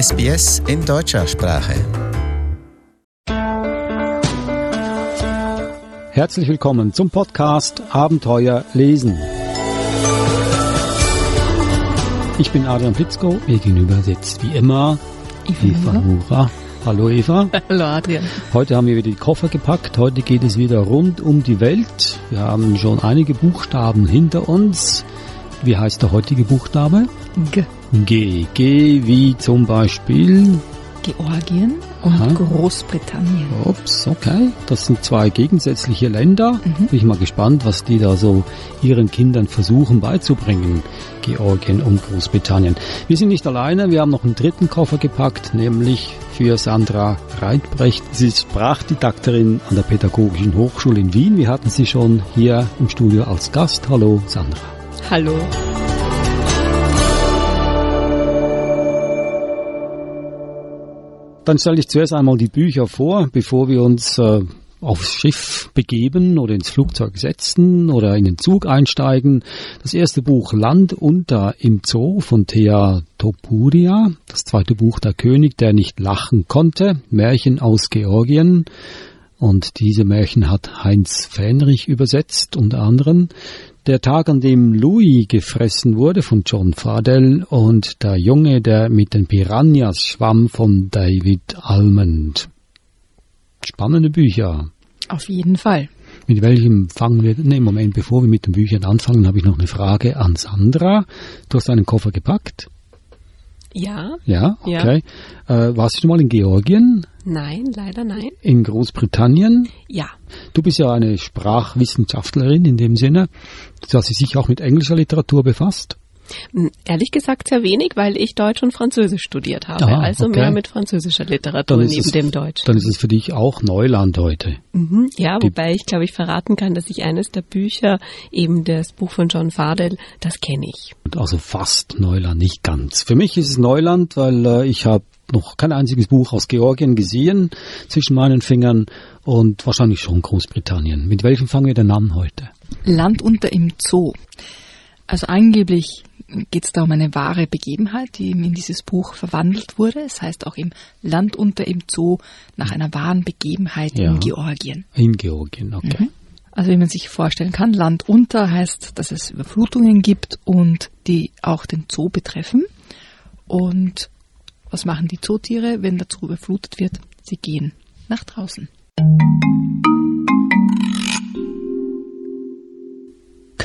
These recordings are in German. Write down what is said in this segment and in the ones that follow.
SBS in deutscher Sprache. Herzlich willkommen zum Podcast Abenteuer lesen. Ich bin Adrian Plitzko, mir gegenüber sitzt wie immer Eva Nura. Hallo Eva. Hallo Adrian. Heute haben wir wieder die Koffer gepackt. Heute geht es wieder rund um die Welt. Wir haben schon einige Buchstaben hinter uns. Wie heißt der heutige Buchstabe? G. G. G wie zum Beispiel Georgien und Aha. Großbritannien. Ups, okay. Das sind zwei gegensätzliche Länder. Mhm. Bin ich mal gespannt, was die da so ihren Kindern versuchen beizubringen. Georgien und Großbritannien. Wir sind nicht alleine. Wir haben noch einen dritten Koffer gepackt, nämlich für Sandra Reitbrecht. Sie ist Sprachdidakterin an der Pädagogischen Hochschule in Wien. Wir hatten sie schon hier im Studio als Gast. Hallo, Sandra. Hallo. Dann stelle ich zuerst einmal die Bücher vor, bevor wir uns äh, aufs Schiff begeben oder ins Flugzeug setzen oder in den Zug einsteigen. Das erste Buch Land unter im Zoo von Thea Topuria. Das zweite Buch Der König, der nicht lachen konnte. Märchen aus Georgien. Und diese Märchen hat Heinz Fähnrich übersetzt, unter anderem. Der Tag, an dem Louis gefressen wurde von John Fadell und der Junge, der mit den Piranhas schwamm von David Almond. Spannende Bücher. Auf jeden Fall. Mit welchem fangen wir? Ne, Moment, bevor wir mit den Büchern anfangen, habe ich noch eine Frage an Sandra. Du hast einen Koffer gepackt? Ja. Ja, Ja. okay. Äh, warst du mal in Georgien? Nein, leider nein. In Großbritannien? Ja. Du bist ja eine Sprachwissenschaftlerin in dem Sinne. Du hast dich sicher auch mit englischer Literatur befasst. Hm, Ehrlich gesagt sehr wenig, weil ich Deutsch und Französisch studiert habe. Ah, also okay. mehr mit französischer Literatur neben es- dem Deutsch. Dann ist es für dich auch Neuland heute. Mhm. Ja, Die- wobei ich glaube, ich verraten kann, dass ich eines der Bücher, eben das Buch von John Fadell, das kenne ich. Also fast Neuland, nicht ganz. Für mich ist es Neuland, weil äh, ich habe noch kein einziges Buch aus Georgien gesehen zwischen meinen Fingern und wahrscheinlich schon Großbritannien. Mit welchem fangen wir denn an heute? Land unter im Zoo. Also angeblich geht es da um eine wahre Begebenheit, die in dieses Buch verwandelt wurde. Es heißt auch im Land unter im Zoo nach einer wahren Begebenheit Ja. in Georgien. In Georgien, okay. Also wie man sich vorstellen kann, Land unter heißt, dass es Überflutungen gibt und die auch den Zoo betreffen. Und was machen die Zootiere, wenn der Zoo überflutet wird? Sie gehen nach draußen.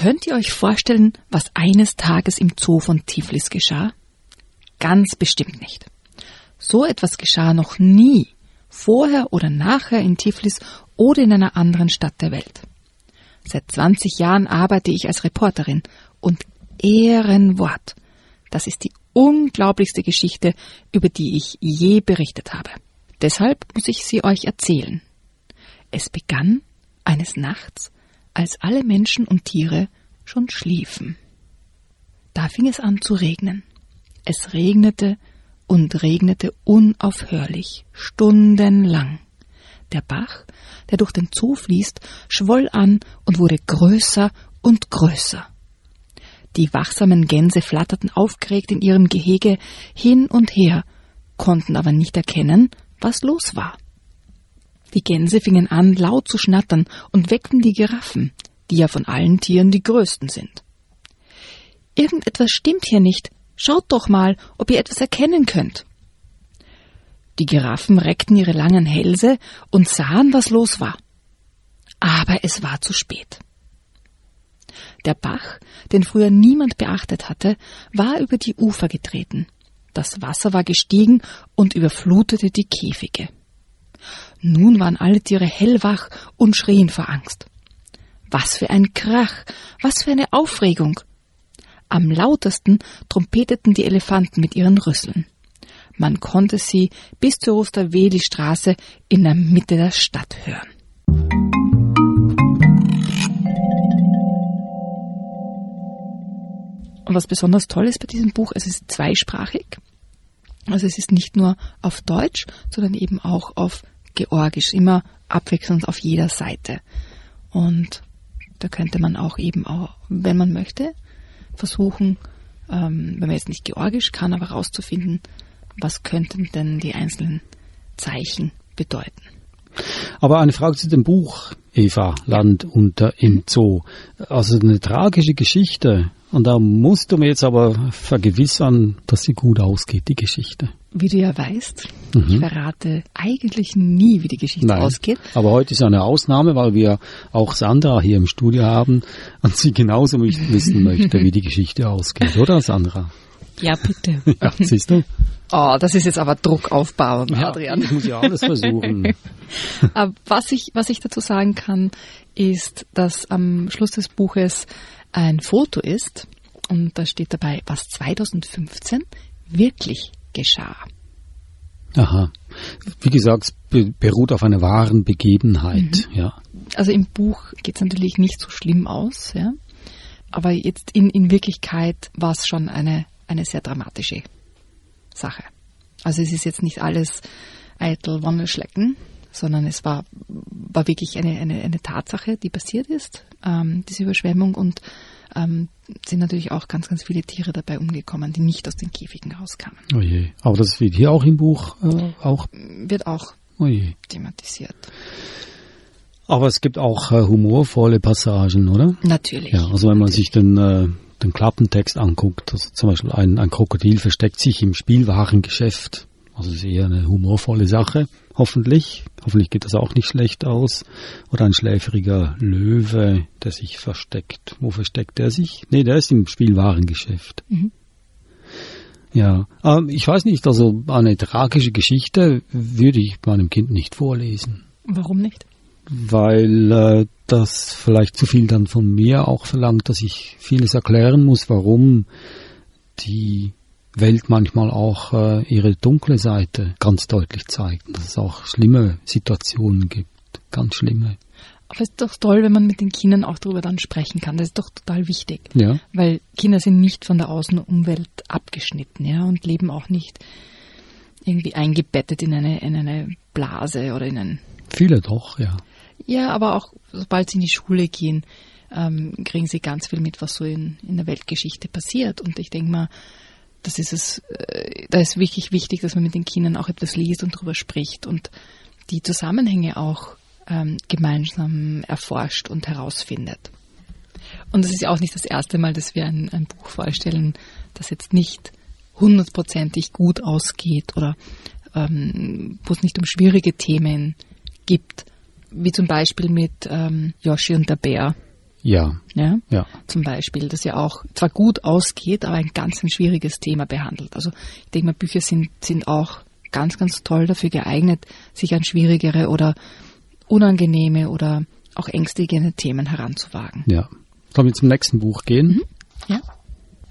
Könnt ihr euch vorstellen, was eines Tages im Zoo von Tiflis geschah? Ganz bestimmt nicht. So etwas geschah noch nie, vorher oder nachher in Tiflis oder in einer anderen Stadt der Welt. Seit 20 Jahren arbeite ich als Reporterin und Ehrenwort. Das ist die unglaublichste Geschichte, über die ich je berichtet habe. Deshalb muss ich sie euch erzählen. Es begann eines Nachts, als alle Menschen und Tiere schon schliefen. Da fing es an zu regnen. Es regnete und regnete unaufhörlich, stundenlang. Der Bach, der durch den Zoo fließt, schwoll an und wurde größer und größer. Die wachsamen Gänse flatterten aufgeregt in ihrem Gehege hin und her, konnten aber nicht erkennen, was los war. Die Gänse fingen an, laut zu schnattern und weckten die Giraffen, die ja von allen Tieren die größten sind. Irgendetwas stimmt hier nicht. Schaut doch mal, ob ihr etwas erkennen könnt. Die Giraffen reckten ihre langen Hälse und sahen, was los war. Aber es war zu spät. Der Bach, den früher niemand beachtet hatte, war über die Ufer getreten. Das Wasser war gestiegen und überflutete die Käfige. Nun waren alle Tiere hellwach und schrien vor Angst. Was für ein Krach, was für eine Aufregung. Am lautesten trompeteten die Elefanten mit ihren Rüsseln. Man konnte sie bis zur Osterweli-Straße in der Mitte der Stadt hören. Und was besonders toll ist bei diesem Buch, es ist zweisprachig. Also es ist nicht nur auf Deutsch, sondern eben auch auf Georgisch, immer abwechselnd auf jeder Seite. Und da könnte man auch eben auch, wenn man möchte, versuchen, ähm, wenn man jetzt nicht Georgisch kann, aber herauszufinden, was könnten denn die einzelnen Zeichen bedeuten. Aber eine Frage zu dem Buch, Eva, Land unter im Zoo. Also eine tragische Geschichte. Und da musst du mir jetzt aber vergewissern, dass sie gut ausgeht, die Geschichte. Wie du ja weißt, mhm. ich verrate eigentlich nie, wie die Geschichte Nein, ausgeht. Aber heute ist eine Ausnahme, weil wir auch Sandra hier im Studio haben und sie genauso wissen möchte, wie die Geschichte ausgeht, oder Sandra? Ja, bitte. Ja, siehst du? Oh, das ist jetzt aber Druck aufbauen, ja, Adrian. Ich muss ja alles versuchen. was, ich, was ich dazu sagen kann, ist, dass am Schluss des Buches ein Foto ist und da steht dabei, was 2015 wirklich geschah. Aha. Wie gesagt, es beruht auf einer wahren Begebenheit, mhm. ja. Also im Buch geht es natürlich nicht so schlimm aus, ja. Aber jetzt in, in Wirklichkeit war es schon eine, eine sehr dramatische Sache. Also es ist jetzt nicht alles eitel Wonneschlecken, sondern es war, war wirklich eine, eine, eine Tatsache, die passiert ist, ähm, diese Überschwemmung und ähm, sind natürlich auch ganz, ganz viele Tiere dabei umgekommen, die nicht aus den Käfigen rauskamen. Oh je. Aber das wird hier auch im Buch äh, auch? Wird auch oh thematisiert. Aber es gibt auch äh, humorvolle Passagen, oder? Natürlich. Ja, also wenn man sich den, äh, den Klappentext anguckt, also zum Beispiel ein, ein Krokodil versteckt sich im Spielwarengeschäft. Also das ist eher eine humorvolle Sache, hoffentlich. Hoffentlich geht das auch nicht schlecht aus. Oder ein schläfriger Löwe, der sich versteckt. Wo versteckt er sich? Nee, der ist im Spielwarengeschäft. Mhm. Ja, ähm, ich weiß nicht, also eine tragische Geschichte würde ich meinem Kind nicht vorlesen. Warum nicht? weil äh, das vielleicht zu viel dann von mir auch verlangt, dass ich vieles erklären muss, warum die Welt manchmal auch äh, ihre dunkle Seite ganz deutlich zeigt, dass es auch schlimme Situationen gibt, ganz schlimme. Aber es ist doch toll, wenn man mit den Kindern auch darüber dann sprechen kann. Das ist doch total wichtig. Ja. Weil Kinder sind nicht von der Außenumwelt abgeschnitten, ja, und leben auch nicht irgendwie eingebettet in eine, in eine Blase oder in ein. Viele doch, ja. Ja, aber auch sobald sie in die Schule gehen, ähm, kriegen sie ganz viel mit, was so in, in der Weltgeschichte passiert. Und ich denke mal, das ist es, äh, da ist wirklich wichtig, dass man mit den Kindern auch etwas liest und darüber spricht und die Zusammenhänge auch ähm, gemeinsam erforscht und herausfindet. Und es ist ja auch nicht das erste Mal, dass wir ein, ein Buch vorstellen, das jetzt nicht hundertprozentig gut ausgeht oder ähm, wo es nicht um schwierige Themen gibt wie zum Beispiel mit ähm, Yoshi und der Bär. Ja. ja. Ja. Zum Beispiel, das ja auch zwar gut ausgeht, aber ein ganz ein schwieriges Thema behandelt. Also ich denke mal, Bücher sind, sind auch ganz, ganz toll dafür geeignet, sich an schwierigere oder unangenehme oder auch ängstigende Themen heranzuwagen. Ja. Sollen wir zum nächsten Buch gehen? Mhm. Ja.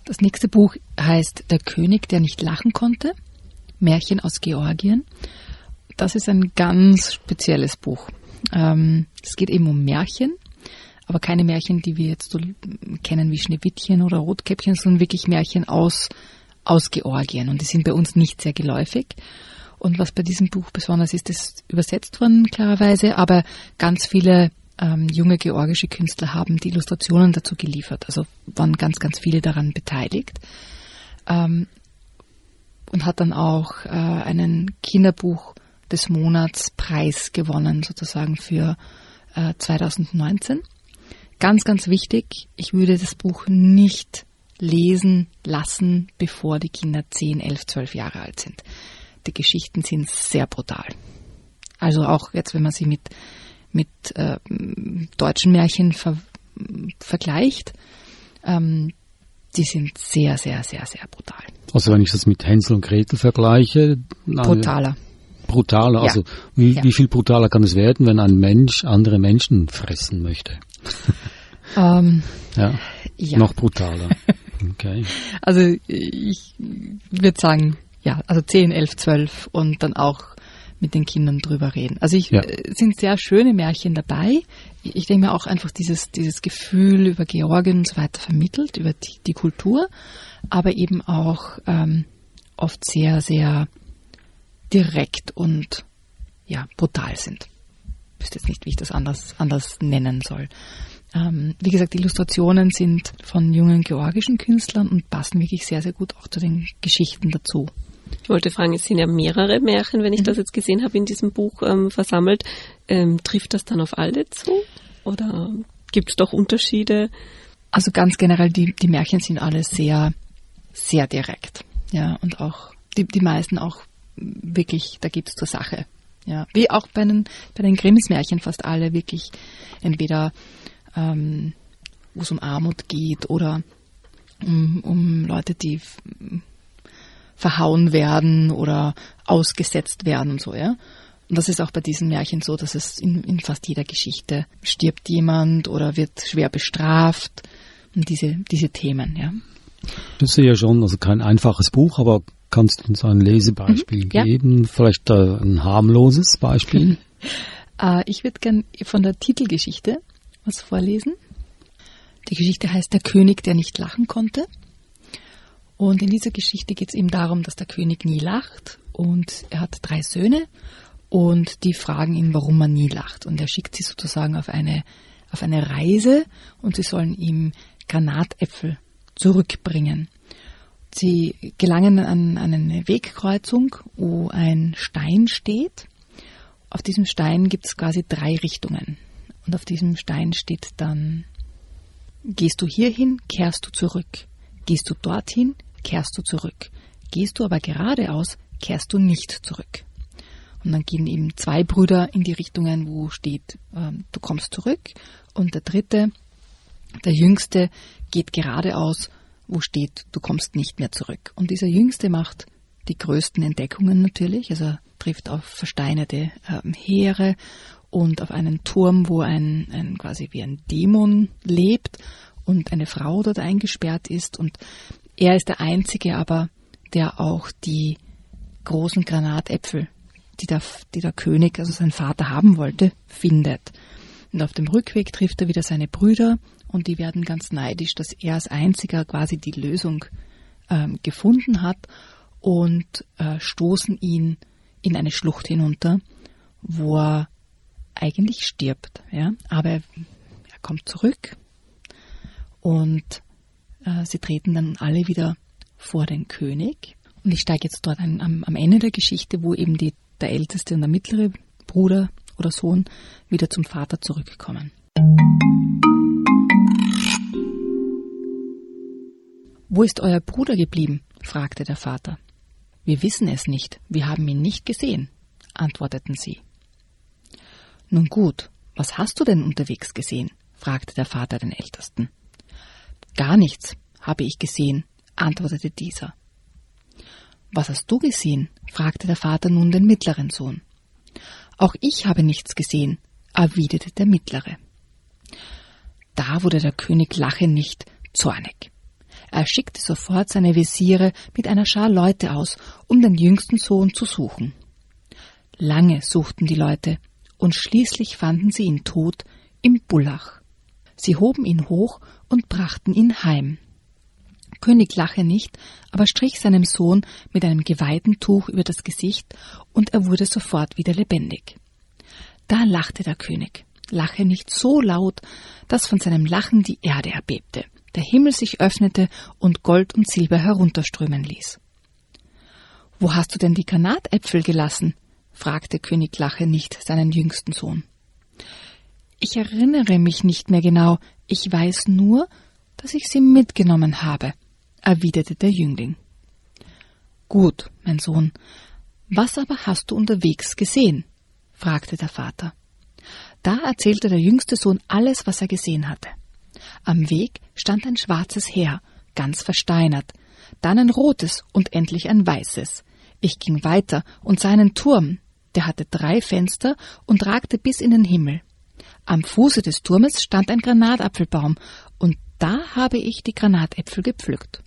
Das nächste Buch heißt Der König, der nicht lachen konnte. Märchen aus Georgien. Das ist ein ganz spezielles Buch. Ähm, es geht eben um Märchen, aber keine Märchen, die wir jetzt so kennen wie Schneewittchen oder Rotkäppchen, sondern wirklich Märchen aus, aus Georgien. Und die sind bei uns nicht sehr geläufig. Und was bei diesem Buch besonders ist, ist übersetzt worden, klarerweise, aber ganz viele ähm, junge georgische Künstler haben die Illustrationen dazu geliefert. Also waren ganz, ganz viele daran beteiligt. Ähm, und hat dann auch äh, einen Kinderbuch des Monats Preis gewonnen, sozusagen für äh, 2019. Ganz, ganz wichtig, ich würde das Buch nicht lesen lassen, bevor die Kinder 10, 11, 12 Jahre alt sind. Die Geschichten sind sehr brutal. Also auch jetzt, wenn man sie mit, mit äh, deutschen Märchen ver vergleicht, ähm, die sind sehr, sehr, sehr, sehr brutal. Also wenn ich das mit Hänsel und Gretel vergleiche? Brutaler brutaler. Ja. Also wie, ja. wie viel brutaler kann es werden, wenn ein Mensch andere Menschen fressen möchte? Ähm, ja. ja. Noch brutaler. Okay. Also ich würde sagen, ja, also 10, 11, 12 und dann auch mit den Kindern drüber reden. Also ich, ja. Äh, sind sehr schöne Märchen dabei. Ich denke mir auch einfach dieses, dieses Gefühl über Georgien und so weiter vermittelt, über die, die Kultur, aber eben auch ähm, oft sehr, sehr direkt und ja, brutal sind. Ich wüsste jetzt nicht, wie ich das anders, anders nennen soll. Ähm, wie gesagt, die Illustrationen sind von jungen georgischen Künstlern und passen wirklich sehr, sehr gut auch zu den Geschichten dazu. Ich wollte fragen, es sind ja mehrere Märchen, wenn ich mhm. das jetzt gesehen habe, in diesem Buch ähm, versammelt. Ähm, trifft das dann auf alle zu? Oder gibt es doch Unterschiede? Also ganz generell, die, die Märchen sind alle sehr, sehr direkt. Ja, und auch die, die meisten auch wirklich, da gibt es zur Sache. Ja, wie auch bei den, bei den Grimms Märchen fast alle wirklich entweder ähm, wo es um Armut geht oder um, um Leute, die verhauen werden oder ausgesetzt werden und so, ja. Und das ist auch bei diesen Märchen so, dass es in, in fast jeder Geschichte stirbt jemand oder wird schwer bestraft und diese, diese Themen, ja. Das ist ja schon, also kein einfaches Buch, aber kannst du uns ein Lesebeispiel mhm, geben? Ja. Vielleicht äh, ein harmloses Beispiel? äh, ich würde gern von der Titelgeschichte was vorlesen. Die Geschichte heißt Der König, der nicht lachen konnte. Und in dieser Geschichte geht es eben darum, dass der König nie lacht und er hat drei Söhne und die fragen ihn, warum er nie lacht. Und er schickt sie sozusagen auf eine, auf eine Reise und sie sollen ihm Granatäpfel zurückbringen. Sie gelangen an, an eine Wegkreuzung, wo ein Stein steht. Auf diesem Stein gibt es quasi drei Richtungen. Und auf diesem Stein steht dann, gehst du hierhin, kehrst du zurück. Gehst du dorthin, kehrst du zurück. Gehst du aber geradeaus, kehrst du nicht zurück. Und dann gehen eben zwei Brüder in die Richtungen, wo steht, äh, du kommst zurück. Und der dritte, der jüngste, geht geradeaus wo steht, du kommst nicht mehr zurück. Und dieser Jüngste macht die größten Entdeckungen natürlich, also trifft auf versteinerte äh, Heere und auf einen Turm, wo ein, ein quasi wie ein Dämon lebt und eine Frau dort eingesperrt ist und er ist der Einzige aber, der auch die großen Granatäpfel, die der, die der König, also sein Vater haben wollte, findet. Und auf dem Rückweg trifft er wieder seine Brüder und die werden ganz neidisch, dass er als einziger quasi die Lösung ähm, gefunden hat und äh, stoßen ihn in eine Schlucht hinunter, wo er eigentlich stirbt. Ja? Aber er, kommt zurück und äh, sie treten dann alle wieder vor den König. Und ich steige jetzt dort ein, am, am Ende der Geschichte, wo eben die, der älteste und der mittlere Bruder oder Sohn wieder zum Vater zurückkommen. Wo ist euer Bruder geblieben? fragte der Vater. Wir wissen es nicht, wir haben ihn nicht gesehen, antworteten sie. Nun gut, was hast du denn unterwegs gesehen? fragte der Vater den Ältesten. Gar nichts, habe ich gesehen, antwortete dieser. Was hast du gesehen? fragte der Vater nun den mittleren Sohn. Auch ich habe nichts gesehen, erwiderte der mittlere. Da wurde der König Lache nicht zornig. Er schickte sofort seine Visiere mit einer Schar Leute aus, um den jüngsten Sohn zu suchen. Lange suchten die Leute, und schließlich fanden sie ihn tot im Bullach. Sie hoben ihn hoch und brachten ihn heim. König lache nicht, aber strich seinem Sohn mit einem geweihten Tuch über das Gesicht, und er wurde sofort wieder lebendig. Da lachte der König, lache nicht so laut, dass von seinem Lachen die Erde erbebte der Himmel sich öffnete und Gold und Silber herunterströmen ließ. Wo hast du denn die Granatäpfel gelassen? Fragte König Lache nicht seinen jüngsten Sohn. Ich erinnere mich nicht mehr genau, ich weiß nur, dass ich sie mitgenommen habe, erwiderte der Jüngling. Gut, mein Sohn, was aber hast du unterwegs gesehen? fragte der Vater. Da erzählte der jüngste Sohn alles, was er gesehen hatte. Am Weg stand ein schwarzes Heer, ganz versteinert, dann ein rotes und endlich ein weißes. Ich ging weiter und sah einen Turm, der hatte drei Fenster und ragte bis in den Himmel. Am Fuße des Turmes stand ein Granatapfelbaum, und da habe ich die Granatäpfel gepflückt.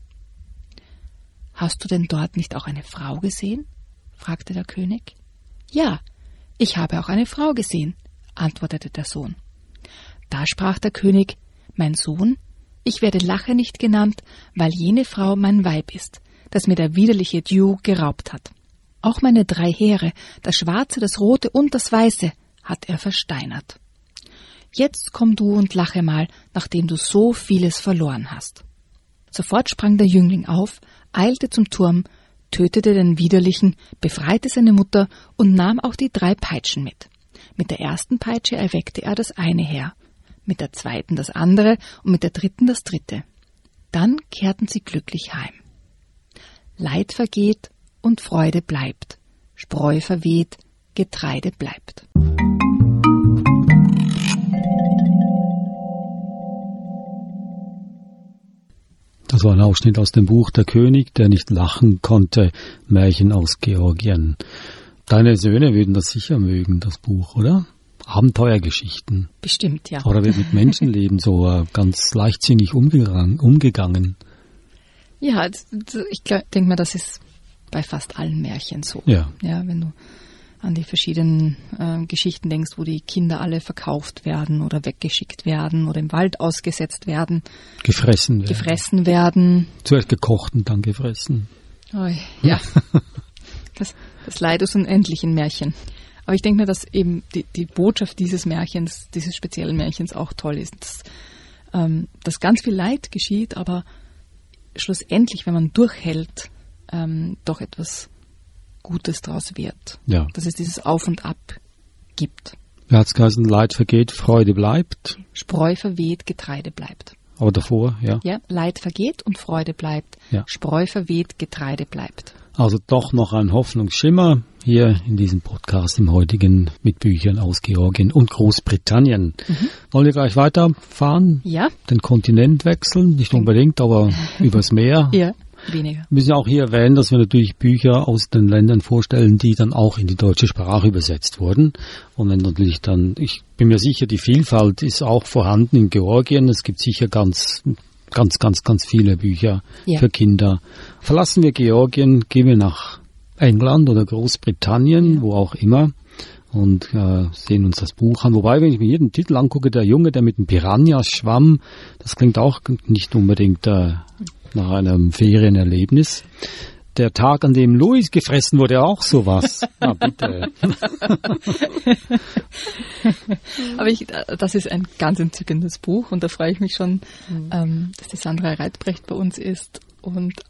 Hast du denn dort nicht auch eine Frau gesehen? fragte der König. Ja, ich habe auch eine Frau gesehen, antwortete der Sohn. Da sprach der König mein Sohn, ich werde Lache nicht genannt, weil jene Frau mein Weib ist, das mir der widerliche Dew geraubt hat. Auch meine drei Heere, das Schwarze, das Rote und das Weiße, hat er versteinert. Jetzt komm du und lache mal, nachdem du so vieles verloren hast. Sofort sprang der Jüngling auf, eilte zum Turm, tötete den Widerlichen, befreite seine Mutter und nahm auch die drei Peitschen mit. Mit der ersten Peitsche erweckte er das eine Heer, mit der zweiten das andere und mit der dritten das dritte. Dann kehrten sie glücklich heim. Leid vergeht und Freude bleibt, Spreu verweht, Getreide bleibt. Das war ein Ausschnitt aus dem Buch Der König, der nicht lachen konnte, Märchen aus Georgien. Deine Söhne würden das sicher mögen, das Buch, oder? Abenteuergeschichten. Bestimmt, ja. Oder wird mit Menschenleben so äh, ganz leichtsinnig umgegangen. umgegangen. Ja, ich denke mal, das ist bei fast allen Märchen so. Ja. Ja, wenn du an die verschiedenen äh, Geschichten denkst, wo die Kinder alle verkauft werden oder weggeschickt werden oder im Wald ausgesetzt werden. Gefressen werden. Gefressen werden. Zuerst gekocht und dann gefressen. Oh, ja. das, das Leid ist unendlich in Märchen. Aber ich denke mir, dass eben die, die Botschaft dieses Märchens, dieses speziellen Märchens auch toll ist. Dass, ähm, dass ganz viel Leid geschieht, aber schlussendlich, wenn man durchhält, ähm, doch etwas Gutes daraus wird. Ja. Dass es dieses Auf und Ab gibt. Wie hat es geheißen, Leid vergeht, Freude bleibt? Spreu verweht, Getreide bleibt. Aber davor, ja. Ja, Leid vergeht und Freude bleibt. Ja. Spreu verweht, Getreide bleibt. Also doch noch ein Hoffnungsschimmer hier in diesem Podcast im heutigen mit Büchern aus Georgien und Großbritannien. Mhm. Wollen wir gleich weiterfahren? Ja. Den Kontinent wechseln? Nicht unbedingt, aber übers Meer. Ja. Weniger. Wir müssen auch hier erwähnen, dass wir natürlich Bücher aus den Ländern vorstellen, die dann auch in die deutsche Sprache übersetzt wurden. Und wenn natürlich dann, ich bin mir sicher, die Vielfalt ist auch vorhanden in Georgien. Es gibt sicher ganz, ganz, ganz, ganz viele Bücher Ja. für Kinder. Verlassen wir Georgien, gehen wir nach England oder Großbritannien, wo auch immer. Und äh, sehen uns das Buch an. Wobei, wenn ich mir jeden Titel angucke, der Junge, der mit dem Piranhas schwamm, das klingt auch nicht unbedingt äh, nach einem Ferienerlebnis. Der Tag, an dem Louis gefressen wurde, auch sowas. Na bitte. Aber ich, das ist ein ganz entzückendes Buch und da freue ich mich schon, ähm, dass die Sandra Reitbrecht bei uns ist und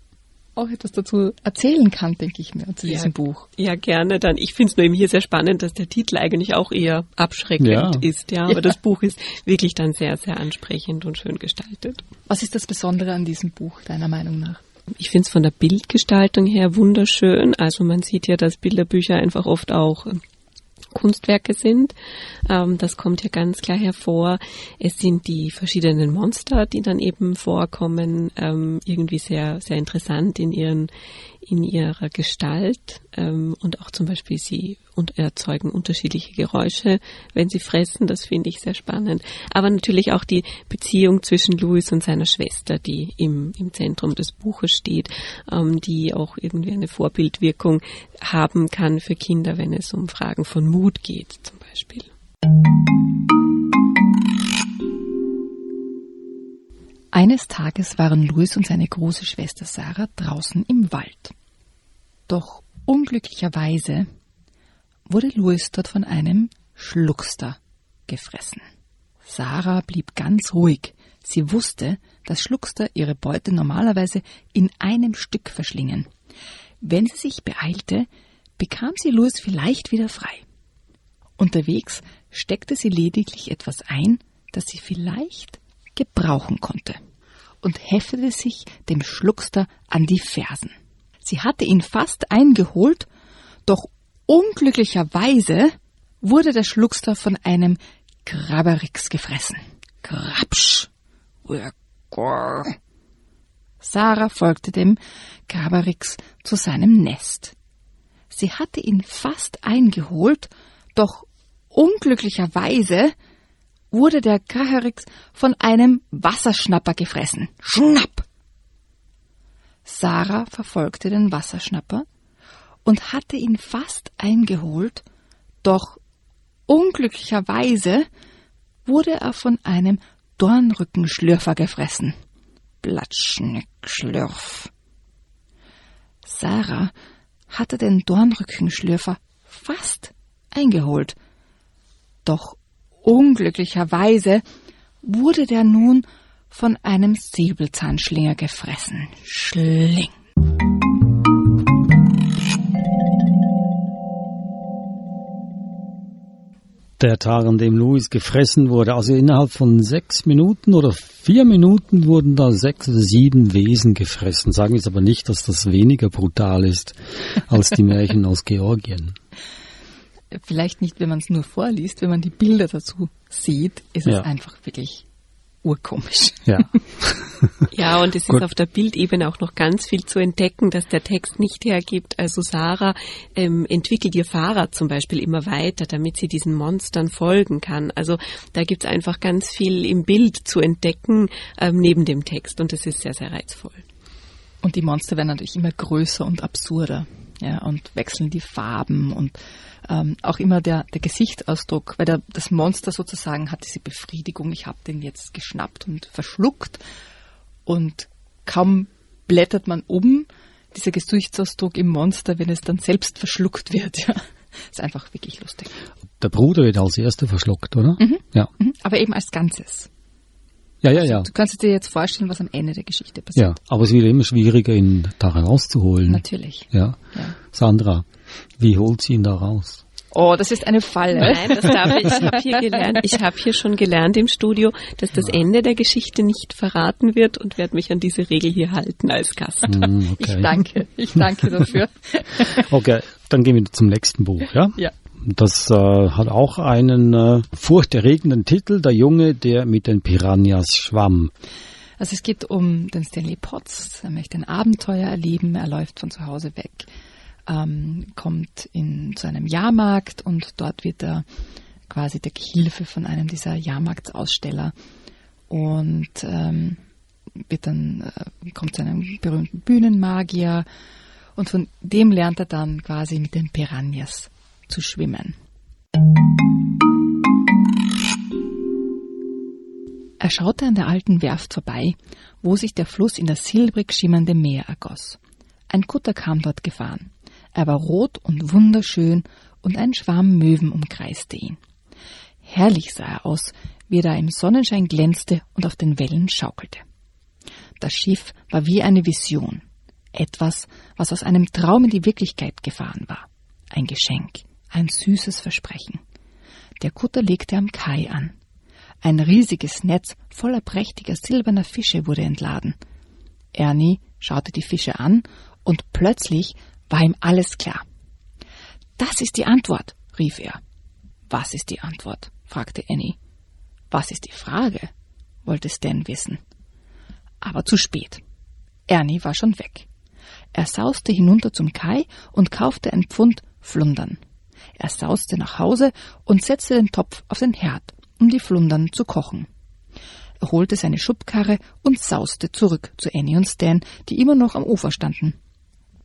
auch etwas dazu erzählen kann, denke ich mir, zu Ja. diesem Buch. Ja, gerne dann. Ich finde es nur eben hier sehr spannend, dass der Titel eigentlich auch eher abschreckend Ja. ist, ja. Aber das Buch ist wirklich dann sehr, sehr ansprechend und schön gestaltet. Was ist das Besondere an diesem Buch, deiner Meinung nach? Ich finde es von der Bildgestaltung her wunderschön. Also man sieht ja, dass Bilderbücher einfach oft auch Kunstwerke sind. Ähm, das kommt hier ganz klar hervor. Es sind die verschiedenen Monster, die dann eben vorkommen, ähm, irgendwie sehr, sehr interessant in ihren, in ihrer Gestalt. Ähm, und auch zum Beispiel sie und erzeugen unterschiedliche Geräusche, wenn sie fressen. Das finde ich sehr spannend. Aber natürlich auch die Beziehung zwischen Louis und seiner Schwester, die im, im Zentrum des Buches steht, ähm, die auch irgendwie eine Vorbildwirkung haben kann für Kinder, wenn es um Fragen von Mut geht, zum Beispiel. Eines Tages waren Louis und seine große Schwester Sarah draußen im Wald. Doch unglücklicherweise wurde Louis dort von einem Schluckster gefressen. Sarah blieb ganz ruhig. Sie wusste, dass Schluckster ihre Beute normalerweise in einem Stück verschlingen. Wenn sie sich beeilte, bekam sie Louis vielleicht wieder frei. Unterwegs steckte sie lediglich etwas ein, das sie vielleicht gebrauchen konnte und heftete sich dem Schluckster an die Fersen. Sie hatte ihn fast eingeholt, doch unglücklicherweise wurde der Schluckster von einem Grabberix gefressen. Grabsch! Sarah folgte dem Grabberix zu seinem Nest. Sie hatte ihn fast eingeholt, doch unglücklicherweise wurde der Graberix von einem Wasserschnapper gefressen. Schnapp! Sarah verfolgte den Wasserschnapper und hatte ihn fast eingeholt, doch unglücklicherweise wurde er von einem Dornrückenschlürfer gefressen. Platschnick, schlürf. Sarah hatte den Dornrückenschlürfer fast eingeholt, doch Unglücklicherweise wurde der nun von einem Säbelzahnschlinger gefressen. Schling. Der Tag, an dem Louis gefressen wurde, also innerhalb von sechs Minuten oder vier Minuten wurden da sechs oder sieben Wesen gefressen. Sagen wir es aber nicht, dass das weniger brutal ist als die Märchen aus Georgien. Vielleicht nicht, wenn man es nur vorliest, wenn man die Bilder dazu sieht, ist Ja. es einfach wirklich urkomisch. Ja. Ja, und es Gut. ist auf der Bildebene auch noch ganz viel zu entdecken, dass der Text nicht hergibt. Also Sarah ähm, entwickelt ihr Fahrrad zum Beispiel immer weiter, damit sie diesen Monstern folgen kann. Also da gibt's einfach ganz viel im Bild zu entdecken ähm, neben dem Text und das ist sehr, sehr reizvoll. Und die Monster werden natürlich immer größer und absurder. Ja, und wechseln die Farben und ähm, auch immer der, der Gesichtsausdruck, weil der, das Monster sozusagen hat diese Befriedigung, ich habe den jetzt geschnappt und verschluckt und kaum blättert man um, dieser Gesichtsausdruck im Monster, wenn es dann selbst verschluckt wird. Ja. Ist einfach wirklich lustig. Der Bruder wird als erster verschluckt, oder? Ja. Mhm. Aber eben als Ganzes. Ja, ja, ja. Du kannst dir jetzt vorstellen, was am Ende der Geschichte passiert. Ja. Aber es wird immer schwieriger, ihn da rauszuholen. Natürlich. Ja. Ja. Sandra, wie holt sie ihn da raus? Oh, das ist eine Falle. Nein, das darf ich. Ich habe hier gelernt. Ich habe hier schon gelernt im Studio, dass das Ende der Geschichte nicht verraten wird und werde mich an diese Regel hier halten als Gast. Hm, Ich okay. danke. Ich danke dafür. Okay, dann gehen wir zum nächsten Buch, ja? Ja. Das äh, hat auch einen äh, furchterregenden Titel, Der Junge, der mit den Piranhas schwamm. Also es geht um den Stanley Potts. Er möchte ein Abenteuer erleben. Er läuft von zu Hause weg, ähm, kommt in, zu einem Jahrmarkt und dort wird er quasi der Gehilfe von einem dieser Jahrmarktsaussteller und ähm, wird dann äh, kommt zu einem berühmten Bühnenmagier und von dem lernt er dann quasi mit den Piranhas zu schwimmen. Er schaute an der alten Werft vorbei, wo sich der Fluss in das silbrig schimmernde Meer ergoss. Ein Kutter kam dort gefahren. Er war rot und wunderschön und ein Schwarm Möwen umkreiste ihn. Herrlich sah er aus, wie er da im Sonnenschein glänzte und auf den Wellen schaukelte. Das Schiff war wie eine Vision, etwas, was aus einem Traum in die Wirklichkeit gefahren war. Ein Geschenk, ein süßes Versprechen. Der Kutter legte am Kai an. Ein riesiges Netz voller prächtiger silberner Fische wurde entladen. Ernie schaute die Fische an und plötzlich war ihm alles klar. Das ist die Antwort, rief er. Was ist die Antwort? fragte Annie. Was ist die Frage? wollte Stan wissen. Aber zu spät. Ernie war schon weg. Er sauste hinunter zum Kai und kaufte ein Pfund Flundern. Er sauste nach Hause und setzte den Topf auf den Herd, um die Flundern zu kochen. Er holte seine Schubkarre und sauste zurück zu Annie und Stan, die immer noch am Ufer standen.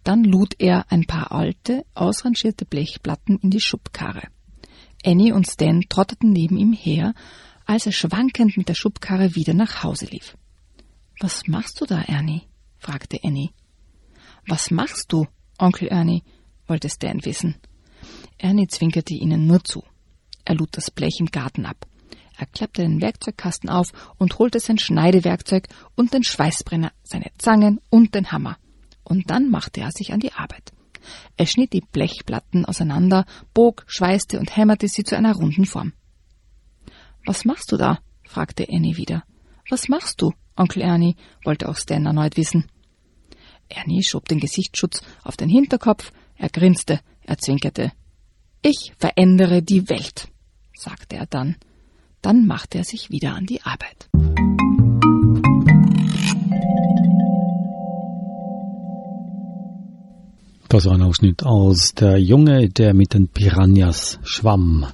Dann lud er ein paar alte, ausrangierte Blechplatten in die Schubkarre. Annie und Stan trotteten neben ihm her, als er schwankend mit der Schubkarre wieder nach Hause lief. Was machst du da, Ernie? fragte Annie. Was machst du, Onkel Ernie? wollte Stan wissen. Ernie zwinkerte ihnen nur zu. Er lud das Blech im Garten ab. Er klappte den Werkzeugkasten auf und holte sein Schneidewerkzeug und den Schweißbrenner, seine Zangen und den Hammer. Und dann machte er sich an die Arbeit. Er schnitt die Blechplatten auseinander, bog, schweißte und hämmerte sie zu einer runden Form. Was machst du da? fragte Annie wieder. Was machst du, Onkel Ernie? wollte auch Stan erneut wissen. Ernie schob den Gesichtsschutz auf den Hinterkopf, er grinste, er zwinkerte. Ich verändere die Welt, sagte er dann. Dann machte er sich wieder an die Arbeit. Das war ein Ausschnitt aus Der Junge, der mit den Piranhas schwamm.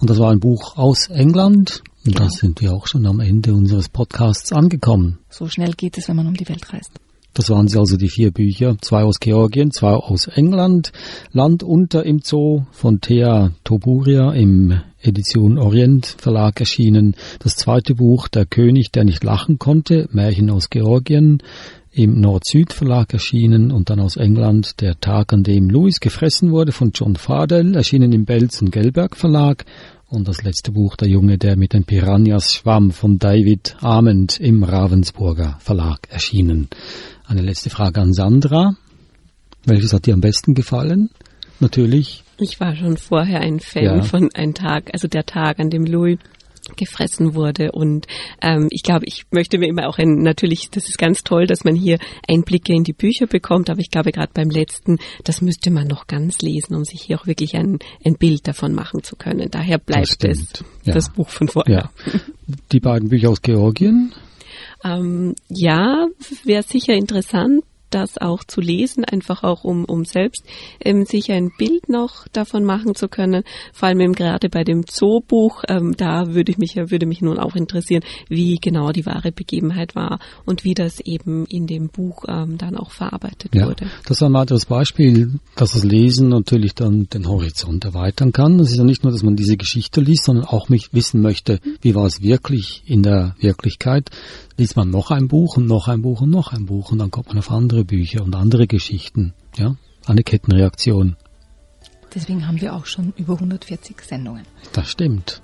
Und das war ein Buch aus England. Und da sind wir auch schon am Ende unseres Podcasts angekommen. So schnell geht es, wenn man um die Welt reist. Das waren sie also die vier Bücher. Zwei aus Georgien, zwei aus England. Land unter im Zoo von Thea Toburia im Edition Orient Verlag erschienen. Das zweite Buch Der König, der nicht lachen konnte, Märchen aus Georgien im Nord-Süd Verlag erschienen und dann aus England Der Tag, an dem Louis gefressen wurde von John Fardell, erschienen im Belz und Gelberg Verlag und das letzte Buch Der Junge, der mit den Piranhas schwamm von David Ament im Ravensburger Verlag erschienen. Eine letzte Frage an Sandra. Welches hat dir am besten gefallen? Natürlich Ich war schon vorher ein Fan Ja. von ein Tag, also der Tag, an dem Louis gefressen wurde und ähm, ich glaube, ich möchte mir immer auch ein, natürlich, das ist ganz toll, dass man hier Einblicke in die Bücher bekommt, aber ich glaube gerade beim letzten, das müsste man noch ganz lesen, um sich hier auch wirklich ein, ein Bild davon machen zu können. Daher bleibt es stimmt, ja. das Buch von vorher. Ja. Die beiden Bücher aus Georgien. Ähm, ja, wäre sicher interessant, das auch zu lesen, einfach auch um, um selbst ähm, sich ein Bild noch davon machen zu können. Vor allem eben gerade bei dem Zoobuch, ähm, da würde ich mich ja würde mich nun auch interessieren, wie genau die wahre Begebenheit war und wie das eben in dem Buch ähm, dann auch verarbeitet Ja, wurde. das ist ein weiteres Beispiel, dass das Lesen natürlich dann den Horizont erweitern kann. Es ist ja nicht nur, dass man diese Geschichte liest, sondern auch mich wissen möchte, wie war es wirklich in der Wirklichkeit. Liest man noch ein Buch und noch ein Buch und noch ein Buch und dann kommt man auf andere Bücher und andere Geschichten. Ja, eine Kettenreaktion. Deswegen haben wir auch schon über 140 Sendungen. Das stimmt.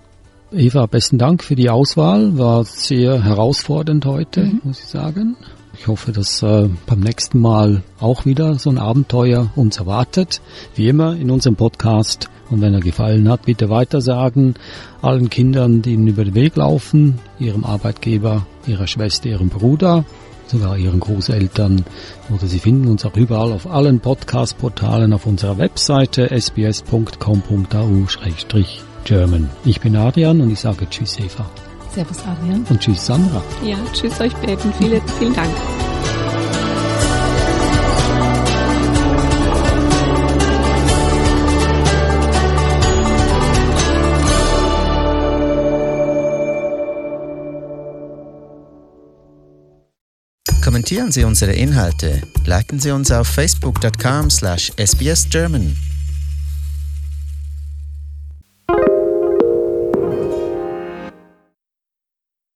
Eva, besten Dank für die Auswahl. War sehr herausfordernd heute, muss ich sagen. Ich hoffe, dass äh, beim nächsten Mal auch wieder so ein Abenteuer uns erwartet. Wie immer in unserem Podcast. Und wenn er gefallen hat, bitte weitersagen. Allen Kindern, die ihnen über den Weg laufen, ihrem Arbeitgeber, ihrer Schwester, ihrem Bruder, sogar ihren Großeltern. Oder Sie finden uns auch überall auf allen Podcast-Portalen auf unserer Webseite sbs.com.au-german. Ich bin Adrian und ich sage Tschüss Eva Servus Adrian. und Tschüss Sandra. Ja, tschüss euch beiden. Viele, vielen Dank. Kommentieren Sie unsere Inhalte, liken Sie uns auf facebook.com/sbsgerman